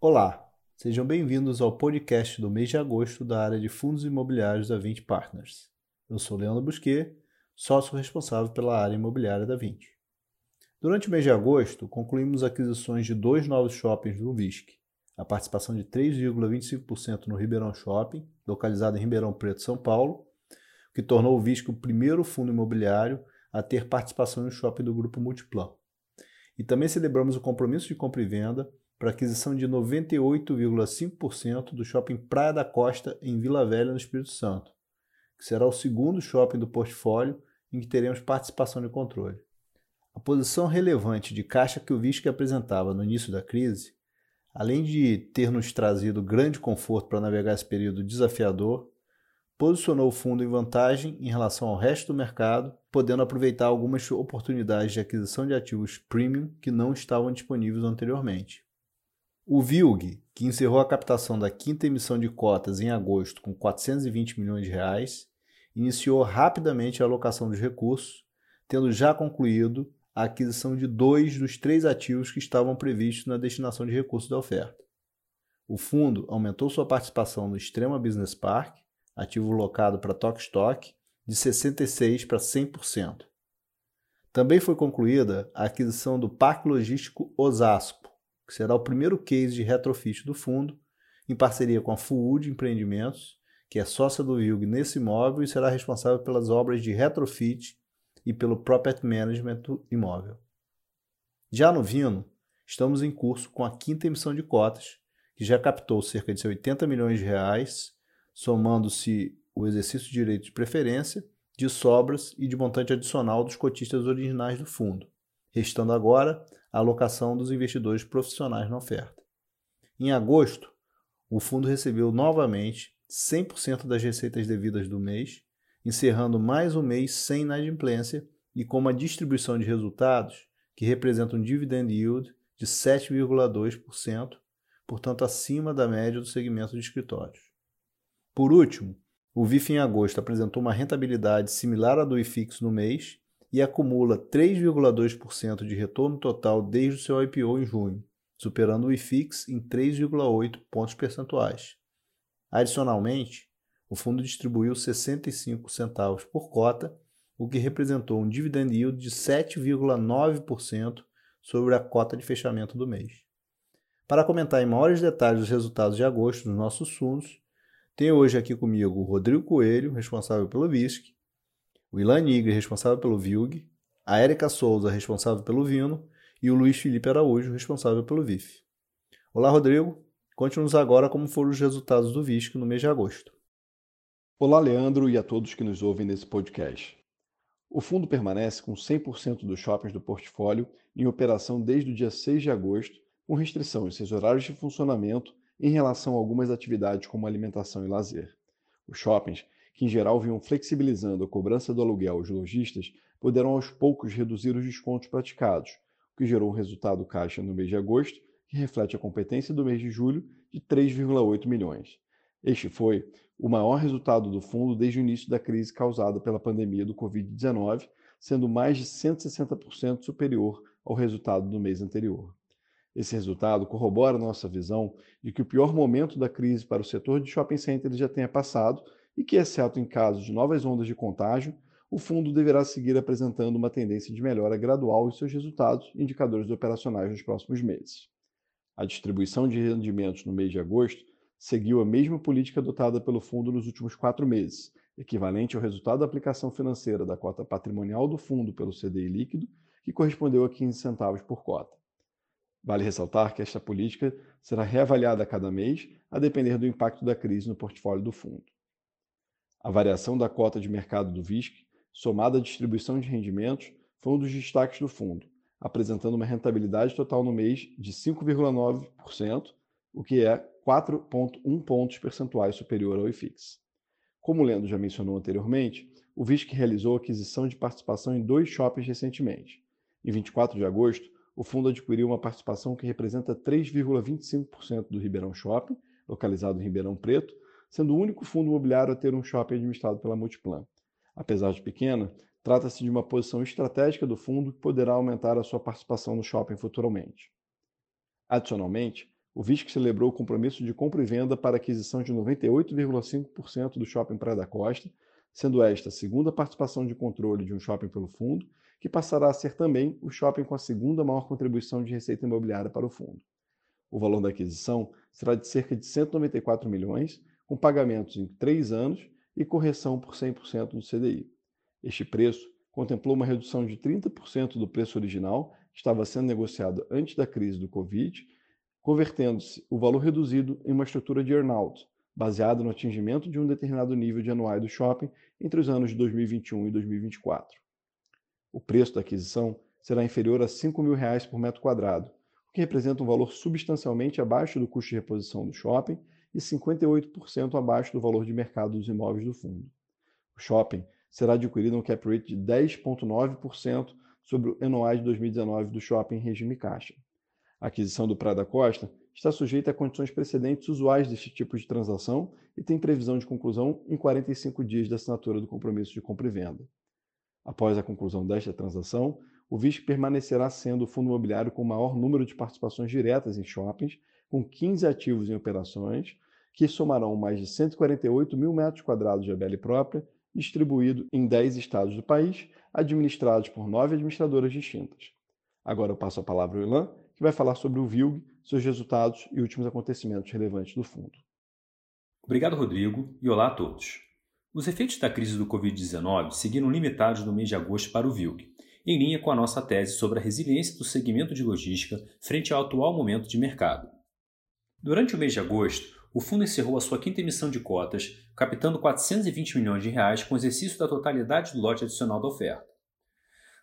Olá, sejam bem-vindos ao podcast do mês de agosto da área de fundos imobiliários da 20 Partners. Eu sou Leandro Busquet, sócio responsável pela área imobiliária da 20. Durante o mês de agosto, concluímos aquisições de dois novos shoppings do VISC, a participação de 3,25% no Ribeirão Shopping, localizado em Ribeirão Preto, São Paulo, que tornou o VISC o primeiro fundo imobiliário a ter participação no shopping do Grupo Multiplan. E também celebramos o compromisso de compra e venda para aquisição de 98,5% do shopping Praia da Costa, em Vila Velha, no Espírito Santo, que será o segundo shopping do portfólio em que teremos participação de controle. A posição relevante de caixa que o VISC apresentava no início da crise, além de ter nos trazido grande conforto para navegar esse período desafiador, posicionou o fundo em vantagem em relação ao resto do mercado, podendo aproveitar algumas oportunidades de aquisição de ativos premium que não estavam disponíveis anteriormente. O VILG, que encerrou a captação da quinta emissão de cotas em agosto com 420 milhões de reais, iniciou rapidamente a alocação dos recursos, tendo já concluído a aquisição de dois dos três ativos que estavam previstos na destinação de recursos da oferta. O fundo aumentou sua participação no Extrema Business Park, ativo locado para Tok Stock, de 66% para 100%. Também foi concluída a aquisição do Parque Logístico Osasco, que será o primeiro case de retrofit do fundo, em parceria com a Food Empreendimentos, que é sócia do ILG nesse imóvel e será responsável pelas obras de retrofit e pelo property management do imóvel. Já no Vino, estamos em curso com a quinta emissão de cotas, que já captou cerca de 80 milhões de reais, somando-se o exercício de direito de preferência, de sobras e de montante adicional dos cotistas originais do fundo, restando agora a alocação dos investidores profissionais na oferta. Em agosto, o fundo recebeu novamente 100% das receitas devidas do mês, encerrando mais um mês sem inadimplência e com uma distribuição de resultados que representa um dividend yield de 7,2%, portanto acima da média do segmento de escritórios. Por último, o VIF em agosto apresentou uma rentabilidade similar à do IFIX no mês e acumula 3,2% de retorno total desde o seu IPO em junho, superando o IFIX em 3,8 pontos percentuais. Adicionalmente, o fundo distribuiu 65 centavos por cota, o que representou um dividend yield de 7,9% sobre a cota de fechamento do mês. Para comentar em maiores detalhes os resultados de agosto dos nossos fundos, tenho hoje aqui comigo o Rodrigo Coelho, responsável pelo VISC, o Ilan Nigre, responsável pelo VILG, a Érica Souza, responsável pelo Vino, e o Luiz Felipe Araújo, responsável pelo VIF. Olá, Rodrigo. Conte-nos agora como foram os resultados do VISC no mês de agosto. Olá, Leandro, e a todos que nos ouvem nesse podcast. O fundo permanece com 100% dos shoppings do portfólio em operação desde o dia 6 de agosto, com restrição em seus horários de funcionamento em relação a algumas atividades como alimentação e lazer. Os shoppings que em geral vinham flexibilizando a cobrança do aluguel aos lojistas, puderam aos poucos reduzir os descontos praticados, o que gerou um resultado caixa no mês de agosto, que reflete a competência do mês de julho, de 3,8 milhões. Este foi o maior resultado do fundo desde o início da crise causada pela pandemia do Covid-19, sendo mais de 160% superior ao resultado do mês anterior. Esse resultado corrobora nossa visão de que o pior momento da crise para o setor de shopping centers já tenha passado e que, exceto em casos de novas ondas de contágio, o fundo deverá seguir apresentando uma tendência de melhora gradual em seus resultados e indicadores operacionais nos próximos meses. A distribuição de rendimentos no mês de agosto seguiu a mesma política adotada pelo fundo nos últimos quatro meses, equivalente ao resultado da aplicação financeira da cota patrimonial do fundo pelo CDI líquido, que correspondeu a 15 centavos por cota. Vale ressaltar que esta política será reavaliada a cada mês, a depender do impacto da crise no portfólio do fundo. A variação da cota de mercado do VISC, somada à distribuição de rendimentos, foi um dos destaques do fundo, apresentando uma rentabilidade total no mês de 5,9%, o que é 4,1 pontos percentuais superior ao IFIX. Como o Lendo já mencionou anteriormente, o VISC realizou aquisição de participação em dois shoppings recentemente. Em 24 de agosto, o fundo adquiriu uma participação que representa 3,25% do Ribeirão Shopping, localizado em Ribeirão Preto, sendo o único fundo imobiliário a ter um shopping administrado pela Multiplan. Apesar de pequena, trata-se de uma posição estratégica do fundo que poderá aumentar a sua participação no shopping futuramente. Adicionalmente, o VISC celebrou o compromisso de compra e venda para aquisição de 98,5% do shopping Praia da Costa, sendo esta a segunda participação de controle de um shopping pelo fundo, que passará a ser também o shopping com a segunda maior contribuição de receita imobiliária para o fundo. O valor da aquisição será de cerca de 194 milhões, com pagamentos em três anos e correção por 100% do CDI. Este preço contemplou uma redução de 30% do preço original, que estava sendo negociado antes da crise do Covid, convertendo-se o valor reduzido em uma estrutura de earnout, baseado no atingimento de um determinado nível de anuais do shopping entre os anos de 2021 e 2024. O preço da aquisição será inferior a 5 mil reais por metro quadrado, o que representa um valor substancialmente abaixo do custo de reposição do shopping e 58% abaixo do valor de mercado dos imóveis do fundo. O shopping será adquirido a um cap rate de 10,9% sobre o NOI de 2019 do shopping em regime caixa. A aquisição do Praia da Costa está sujeita a condições precedentes usuais deste tipo de transação e tem previsão de conclusão em 45 dias da assinatura do compromisso de compra e venda. Após a conclusão desta transação, o VISC permanecerá sendo o fundo imobiliário com o maior número de participações diretas em shoppings, com 15 ativos em operações, que somarão mais de 148 mil metros quadrados de ABL própria, distribuído em 10 estados do país, administrados por nove administradoras distintas. Agora eu passo a palavra ao Ilan, que vai falar sobre o VILG, seus resultados e últimos acontecimentos relevantes do fundo. Obrigado, Rodrigo, e olá a todos. Os efeitos da crise do Covid-19 seguiram limitados no mês de agosto para o VILG, em linha com a nossa tese sobre a resiliência do segmento de logística frente ao atual momento de mercado. Durante o mês de agosto, o fundo encerrou a sua quinta emissão de cotas, captando 420 milhões de reais com exercício da totalidade do lote adicional da oferta.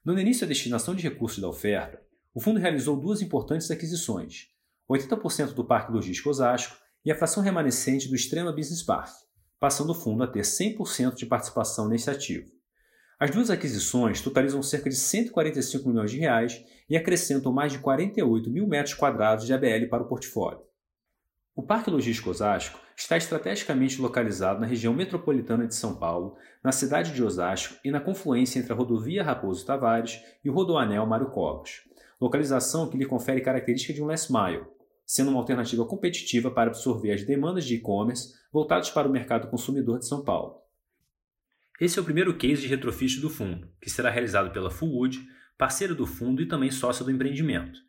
No início da destinação de recursos da oferta, o fundo realizou duas importantes aquisições: 80% do Parque Logístico Osasco e a fração remanescente do Extrema Business Park, passando o fundo a ter 100% de participação nesse ativo. As duas aquisições totalizam cerca de 145 milhões de reais e acrescentam mais de 48 mil metros quadrados de ABL para o portfólio. O Parque Logístico Osasco está estrategicamente localizado na região metropolitana de São Paulo, na cidade de Osasco e na confluência entre a rodovia Raposo Tavares e o rodoanel Mário Covas, localização que lhe confere característica de um last mile, sendo uma alternativa competitiva para absorver as demandas de e-commerce voltadas para o mercado consumidor de São Paulo. Esse é o primeiro case de retrofit do fundo, que será realizado pela Fullwood, parceira do fundo e também sócia do empreendimento,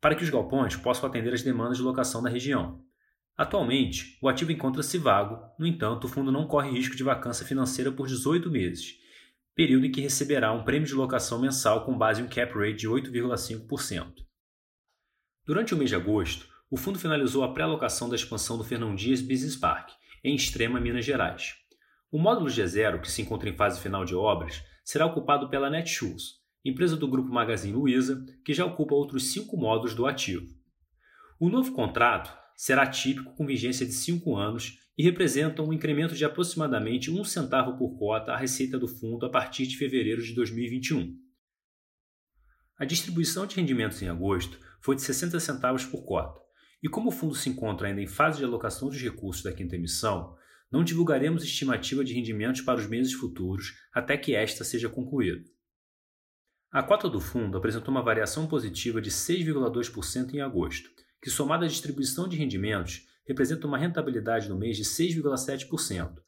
para que os galpões possam atender as demandas de locação da região, Atualmente, o ativo encontra-se vago, no entanto, o fundo não corre risco de vacância financeira por 18 meses, período em que receberá um prêmio de locação mensal com base em um cap rate de 8,5%. Durante o mês de agosto, o fundo finalizou a pré-alocação da expansão do Fernão Dias Business Park, em Extrema, Minas Gerais. O módulo G0, que se encontra em fase final de obras, será ocupado pela Netshoes, empresa do grupo Magazine Luiza, que já ocupa outros cinco módulos do ativo. O novo contrato será típico com vigência de 5 anos e representa um incremento de aproximadamente um centavo por cota à receita do fundo a partir de fevereiro de 2021. A distribuição de rendimentos em agosto foi de 60 centavos por cota, e como o fundo se encontra ainda em fase de alocação dos recursos da quinta emissão, não divulgaremos estimativa de rendimentos para os meses futuros até que esta seja concluída. A cota do fundo apresentou uma variação positiva de 6,2% em agosto, que somada à distribuição de rendimentos, representa uma rentabilidade no mês de 6,7%,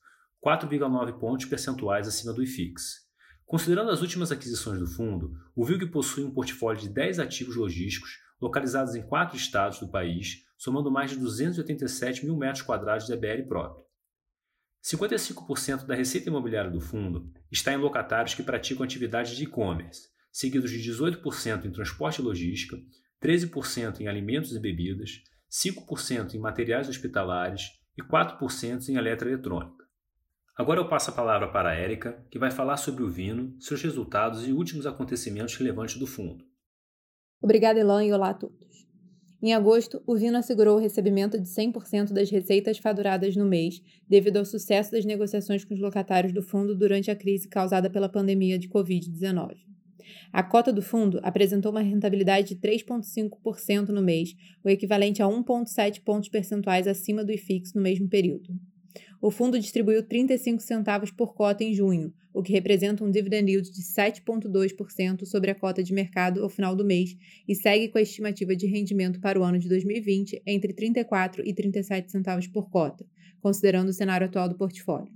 4,9 pontos percentuais acima do IFIX. Considerando as últimas aquisições do fundo, o VILG possui um portfólio de 10 ativos logísticos localizados em quatro estados do país, somando mais de 287 mil metros quadrados de ABL próprio. 55% da receita imobiliária do fundo está em locatários que praticam atividades de e-commerce, seguidos de 18% em transporte e logística, 13% em alimentos e bebidas, 5% em materiais hospitalares e 4% em eletroeletrônica. Agora eu passo a palavra para a Érica, que vai falar sobre o Vino, seus resultados e últimos acontecimentos relevantes do fundo. Obrigada, Elan, e olá a todos. Em agosto, o Vino assegurou o recebimento de 100% das receitas faturadas no mês, devido ao sucesso das negociações com os locatários do fundo durante a crise causada pela pandemia de Covid-19. A cota do fundo apresentou uma rentabilidade de 3,5% no mês, o equivalente a 1,7 pontos percentuais acima do IFIX no mesmo período. O fundo distribuiu 35 centavos por cota em junho, o que representa um dividend yield de 7,2% sobre a cota de mercado ao final do mês e segue com a estimativa de rendimento para o ano de 2020 entre 34 e 37 centavos por cota, considerando o cenário atual do portfólio.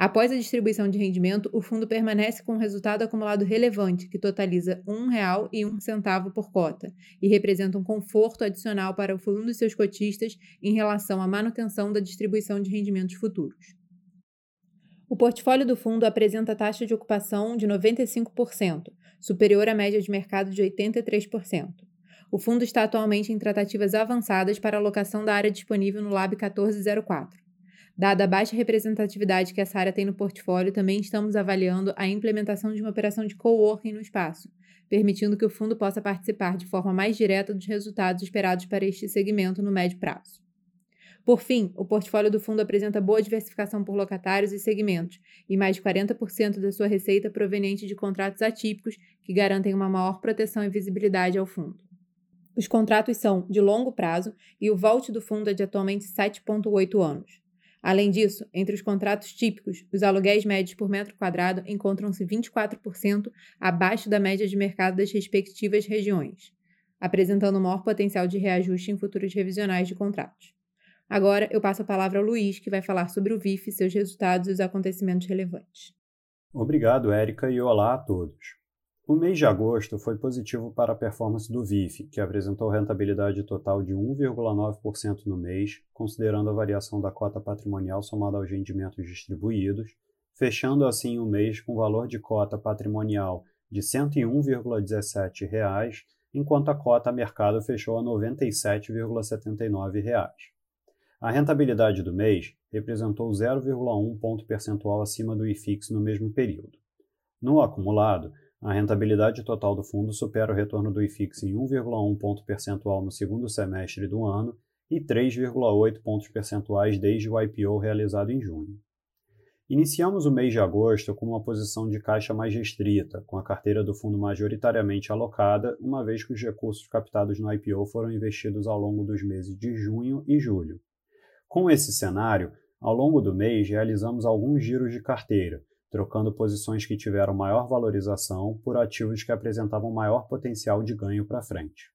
Após a distribuição de rendimento, o fundo permanece com um resultado acumulado relevante, que totaliza R$ 1,01 por cota, e representa um conforto adicional para o fundo e seus cotistas em relação à manutenção da distribuição de rendimentos futuros. O portfólio do fundo apresenta taxa de ocupação de 95%, superior à média de mercado de 83%. O fundo está atualmente em tratativas avançadas para alocação da área disponível no Lab 1404. Dada a baixa representatividade que essa área tem no portfólio, também estamos avaliando a implementação de uma operação de coworking no espaço, permitindo que o fundo possa participar de forma mais direta dos resultados esperados para este segmento no médio prazo. Por fim, o portfólio do fundo apresenta boa diversificação por locatários e segmentos, e mais de 40% da sua receita proveniente de contratos atípicos que garantem uma maior proteção e visibilidade ao fundo. Os contratos são de longo prazo e o vault do fundo é de atualmente 7,8 anos. Além disso, entre os contratos típicos, os aluguéis médios por metro quadrado encontram-se 24% abaixo da média de mercado das respectivas regiões, apresentando maior potencial de reajuste em futuros revisionais de contratos. Agora eu passo a palavra ao Luiz, que vai falar sobre o VIF, seus resultados e os acontecimentos relevantes. Obrigado, Érica, e olá a todos. O mês de agosto foi positivo para a performance do VIF, que apresentou rentabilidade total de 1,9% no mês, considerando a variação da cota patrimonial somada aos rendimentos distribuídos, fechando assim o mês com valor de cota patrimonial de R$ 101,17, enquanto a cota mercado fechou a R$ 97,79. A rentabilidade do mês representou 0,1 ponto percentual acima do IFIX no mesmo período. No acumulado, a rentabilidade total do fundo supera o retorno do IFIX em 1,1 ponto percentual no segundo semestre do ano e 3,8 pontos percentuais desde o IPO realizado em junho. Iniciamos o mês de agosto com uma posição de caixa mais restrita, com a carteira do fundo majoritariamente alocada, uma vez que os recursos captados no IPO foram investidos ao longo dos meses de junho e julho. Com esse cenário, ao longo do mês realizamos alguns giros de carteira, trocando posições que tiveram maior valorização por ativos que apresentavam maior potencial de ganho para frente.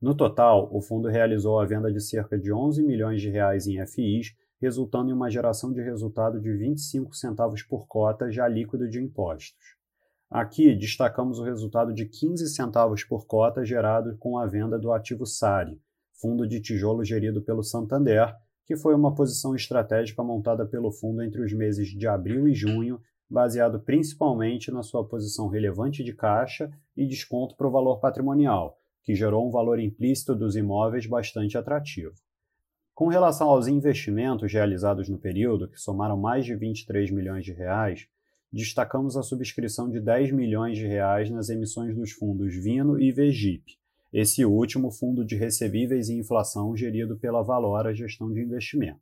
No total, o fundo realizou a venda de cerca de 11 milhões de reais em FIs, resultando em uma geração de resultado de 25 centavos por cota já líquido de impostos. Aqui destacamos o resultado de 15 centavos por cota gerado com a venda do ativo SARI, fundo de tijolo gerido pelo Santander, que foi uma posição estratégica montada pelo fundo entre os meses de abril e junho baseado principalmente na sua posição relevante de caixa e desconto para o valor patrimonial, que gerou um valor implícito dos imóveis bastante atrativo. Com relação aos investimentos realizados no período, que somaram mais de 23 milhões de reais, destacamos a subscrição de 10 milhões de reais nas emissões dos fundos Vino e Vegip, esse último fundo de recebíveis e inflação gerido pela Valora Gestão de Investimentos.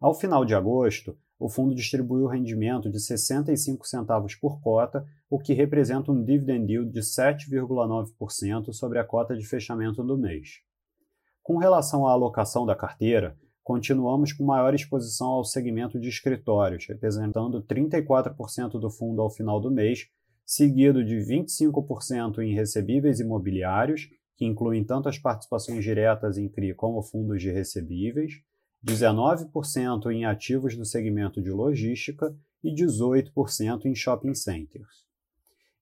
Ao final de agosto, o fundo distribuiu rendimento de 65 centavos por cota, o que representa um dividend yield de 7,9% sobre a cota de fechamento do mês. Com relação à alocação da carteira, continuamos com maior exposição ao segmento de escritórios, representando 34% do fundo ao final do mês, seguido de 25% em recebíveis imobiliários, que incluem tanto as participações diretas em CRI como fundos de recebíveis, 19% em ativos do segmento de logística e 18% em shopping centers.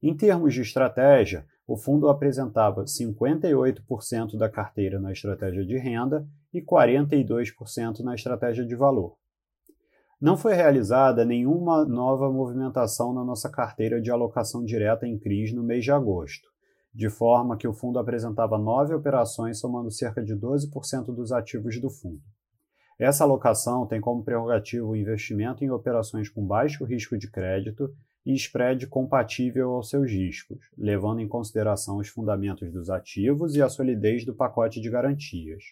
Em termos de estratégia, o fundo apresentava 58% da carteira na estratégia de renda e 42% na estratégia de valor. Não foi realizada nenhuma nova movimentação na nossa carteira de alocação direta em CRIs no mês de agosto, de forma que o fundo apresentava nove operações somando cerca de 12% dos ativos do fundo. Essa alocação tem como prerrogativo o investimento em operações com baixo risco de crédito e spread compatível aos seus riscos, levando em consideração os fundamentos dos ativos e a solidez do pacote de garantias.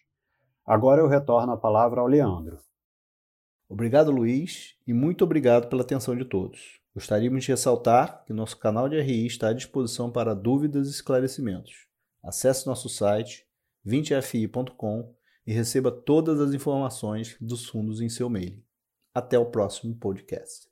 Agora eu retorno a palavra ao Leandro. Obrigado, Luiz, e muito obrigado pela atenção de todos. Gostaríamos de ressaltar que nosso canal de RI está à disposição para dúvidas e esclarecimentos. Acesse nosso site 20fi.com e receba todas as informações dos fundos em seu mail. Até o próximo podcast.